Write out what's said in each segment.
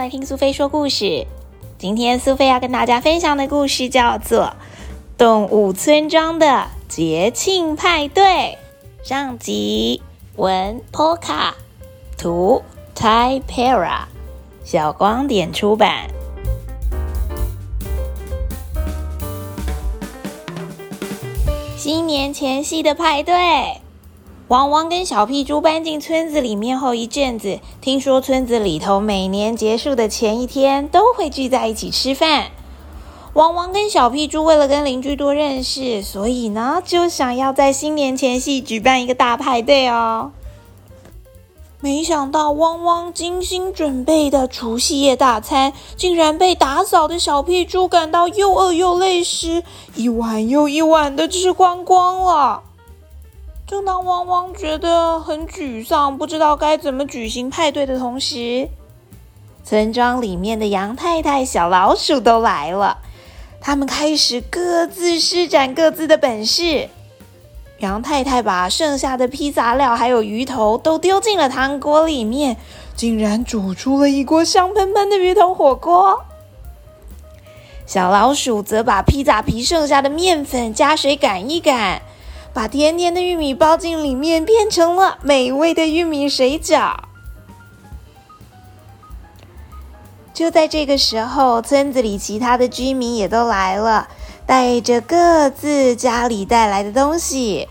来听苏菲说故事。今天苏菲要跟大家分享的故事叫做《动物村庄的节庆派对》。上集文 Poka，图 Tai Para，小光点出版。新年前夕的派对。汪汪跟小屁猪搬进村子里面后一阵子，听说村子里头每年结束的前一天都会聚在一起吃饭。汪汪跟小屁猪为了跟邻居多认识，所以呢就想要在新年前夕举办一个大派对哦。没想到汪汪精心准备的除夕夜大餐，竟然被打扫的小屁猪感到又饿又累时，一碗又一碗的吃光光了。正当汪汪觉得很沮丧，不知道该怎么举行派对的同时，村庄里面的羊太太、小老鼠都来了。他们开始各自施展各自的本事。羊太太把剩下的披萨料还有鱼头都丢进了汤锅里面，竟然煮出了一锅香喷喷的鱼头火锅。小老鼠则把披萨皮剩下的面粉加水擀一擀。把甜甜的玉米包进里面，变成了美味的玉米水饺。就在这个时候，村子里其他的居民也都来了，带着各自家里带来的东西。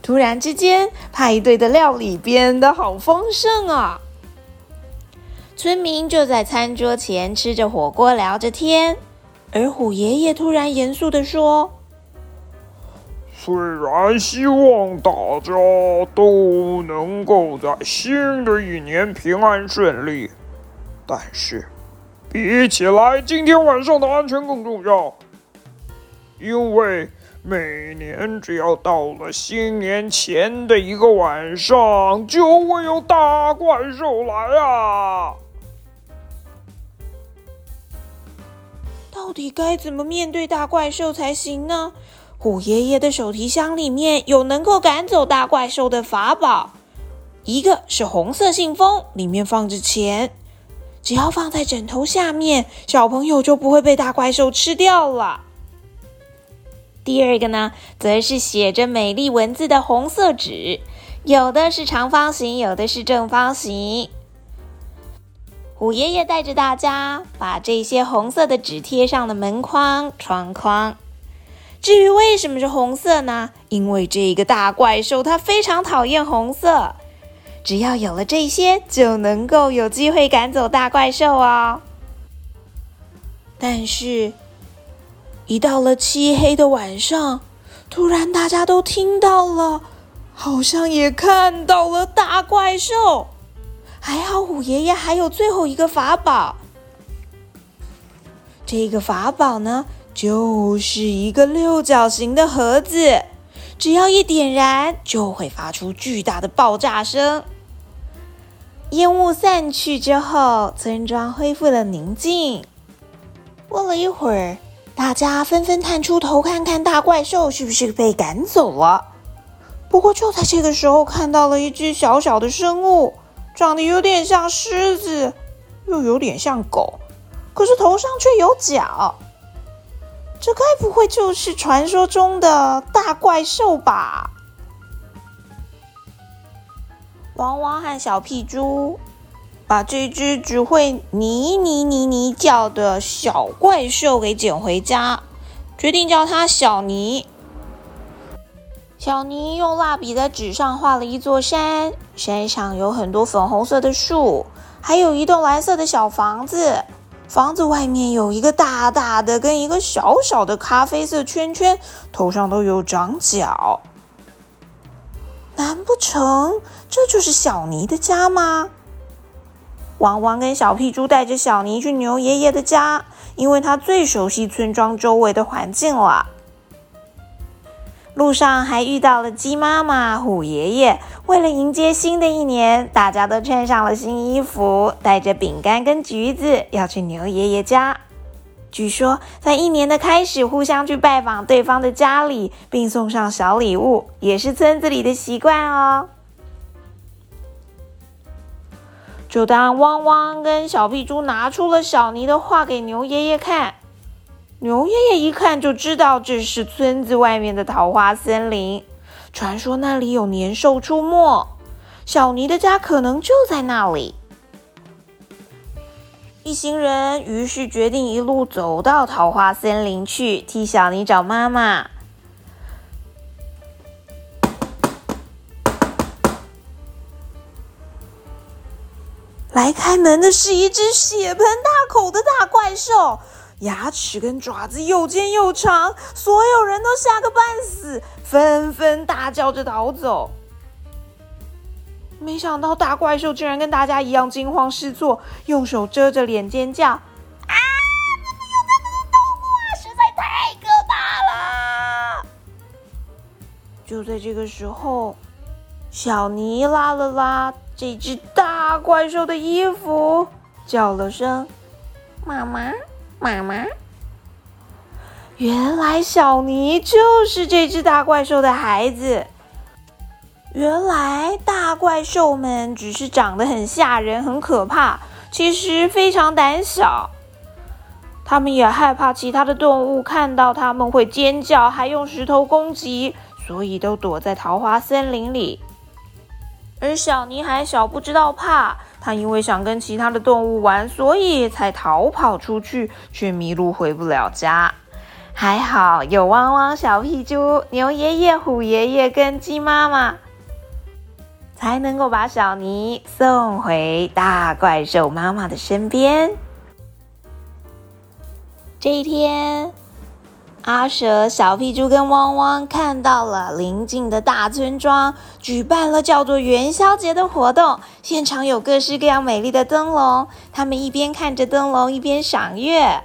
突然之间，派对的料理变得好丰盛啊！村民就在餐桌前吃着火锅，聊着天。而虎爷爷突然严肃的说。虽然希望大家都能够在新的一年平安顺利，但是比起来，今天晚上的安全更重要。因为每年只要到了新年前的一个晚上，就会有大怪兽来啊！到底该怎么面对大怪兽才行呢？虎爷爷的手提箱里面有能够赶走大怪兽的法宝，一个是红色信封，里面放着钱，只要放在枕头下面，小朋友就不会被大怪兽吃掉了。第二个呢，则是写着美丽文字的红色纸，有的是长方形，有的是正方形。虎爷爷带着大家把这些红色的纸贴上了门框、窗框。至于为什么是红色呢？因为这个大怪兽它非常讨厌红色，只要有了这些，就能够有机会赶走大怪兽哦。但是，一到了漆黑的晚上，突然大家都听到了，好像也看到了大怪兽。还好虎爷爷还有最后一个法宝，这个法宝呢？就是一个六角形的盒子，只要一点燃，就会发出巨大的爆炸声。烟雾散去之后，村庄恢复了宁静。过了一会儿，大家纷纷探出头看看大怪兽是不是被赶走了。不过就在这个时候，看到了一只小小的生物，长得有点像狮子，又有点像狗，可是头上却有角。这该不会就是传说中的大怪兽吧？汪汪和小屁猪把这只只会泥泥泥泥叫的小怪兽给捡回家，决定叫它小泥。小泥用蜡笔在纸上画了一座山，山上有很多粉红色的树，还有一栋蓝色的小房子。房子外面有一个大大的跟一个小小的咖啡色圈圈，头上都有长角。难不成这就是小尼的家吗？汪汪跟小屁猪带着小尼去牛爷爷的家，因为他最熟悉村庄周围的环境了。路上还遇到了鸡妈妈、虎爷爷。为了迎接新的一年，大家都穿上了新衣服，带着饼干跟橘子要去牛爷爷家。据说，在一年的开始，互相去拜访对方的家里，并送上小礼物，也是村子里的习惯哦。就当汪汪跟小屁猪拿出了小尼的画给牛爷爷看，牛爷爷一看就知道这是村子外面的桃花森林，传说那里有年兽出没，小尼的家可能就在那里。一行人于是决定一路走到桃花森林去，替小尼找妈妈。来开门的是一只血盆大口的大怪兽，牙齿跟爪子又尖又长，所有人都吓个半死，纷纷大叫着逃走。没想到大怪兽竟然跟大家一样惊慌失措，用手遮着脸尖叫：“啊！怎么有那么多动物啊？实在太可怕了！”就在这个时候，小尼拉了拉。这只大怪兽的衣服叫了声“妈妈，妈妈”。原来小尼就是这只大怪兽的孩子。原来大怪兽们只是长得很吓人、很可怕，其实非常胆小。他们也害怕其他的动物看到他们会尖叫，还用石头攻击，所以都躲在桃花森林里。而小尼还小，不知道怕。他因为想跟其他的动物玩，所以才逃跑出去，却迷路回不了家。还好有汪汪、小屁猪、牛爷爷、虎爷爷跟鸡妈妈，才能够把小尼送回大怪兽妈妈的身边。这一天。阿蛇、小屁猪跟汪汪看到了邻近的大村庄举办了叫做元宵节的活动，现场有各式各样美丽的灯笼。他们一边看着灯笼，一边赏月。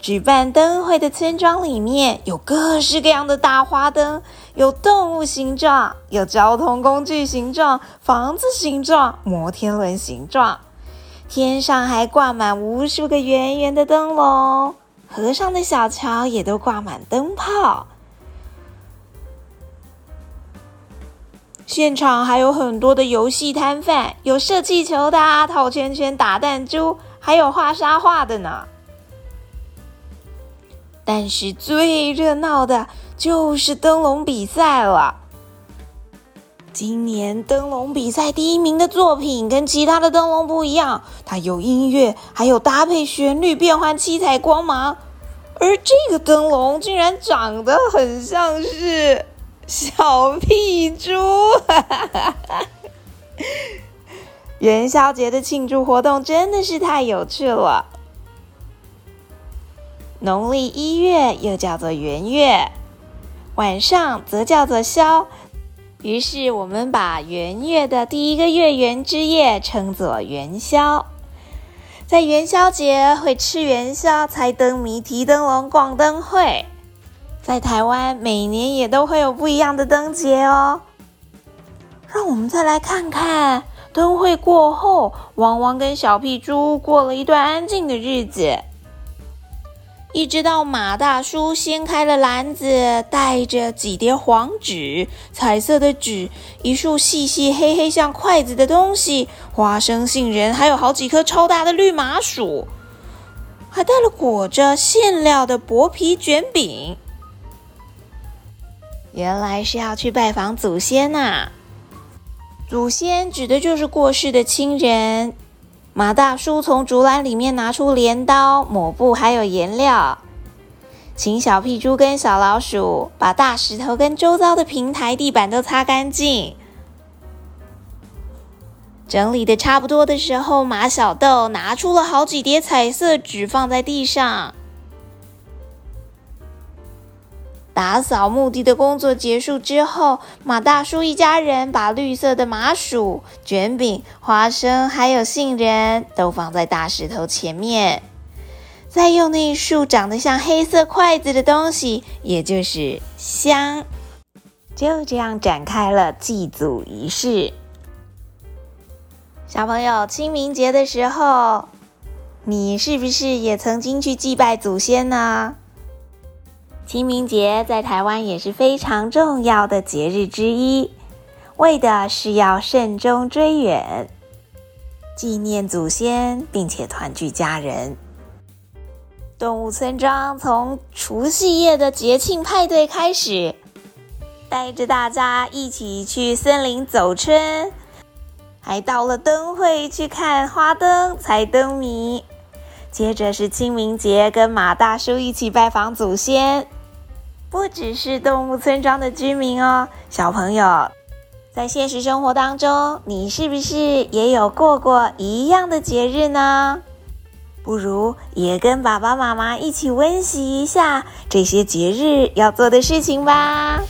举办灯会的村庄里面有各式各样的大花灯，有动物形状，有交通工具形状、房子形状、摩天轮形状，天上还挂满无数个圆圆的灯笼。河上的小桥也都挂满灯泡，现场还有很多的游戏摊贩，有射气球的、套圈圈、打弹珠，还有画沙画的呢。但是最热闹的就是灯笼比赛了。今年灯笼比赛第一名的作品跟其他的灯笼不一样，它有音乐，还有搭配旋律变换七彩光芒。而这个灯笼竟然长得很像是小屁猪！元宵节的庆祝活动真的是太有趣了。农历一月又叫做元月，晚上则叫做宵。于是我们把元月的第一个月圆之夜称作元宵。在元宵节会吃元宵、猜灯谜、提灯笼、逛灯会。在台湾，每年也都会有不一样的灯节哦。让我们再来看看，灯会过后，汪汪跟小屁猪过了一段安静的日子。一直到马大叔掀开了篮子，带着几叠黄纸、彩色的纸、一束细细黑黑像筷子的东西、花生、杏仁，还有好几颗超大的绿麻薯，还带了裹着馅料的薄皮卷饼。原来是要去拜访祖先呐！祖先指的就是过世的亲人。马大叔从竹篮里面拿出镰刀、抹布，还有颜料，请小屁猪跟小老鼠把大石头跟周遭的平台、地板都擦干净。整理的差不多的时候，马小豆拿出了好几叠彩色纸放在地上。打扫墓地的工作结束之后，马大叔一家人把绿色的麻薯、卷饼、花生还有杏仁都放在大石头前面，再用那一束长得像黑色筷子的东西，也就是香，就这样展开了祭祖仪式。小朋友，清明节的时候，你是不是也曾经去祭拜祖先呢？清明节在台湾也是非常重要的节日之一，为的是要慎终追远。纪念祖先，并且团聚家人。动物村庄从除夕夜的节庆派对开始，带着大家一起去森林走春，还到了灯会去看花灯、猜灯谜。接着是清明节，跟马大叔一起拜访祖先。不只是动物村庄的居民哦，小朋友，在现实生活当中，你是不是也有过过一样的节日呢？不如也跟爸爸妈妈一起温习一下这些节日要做的事情吧。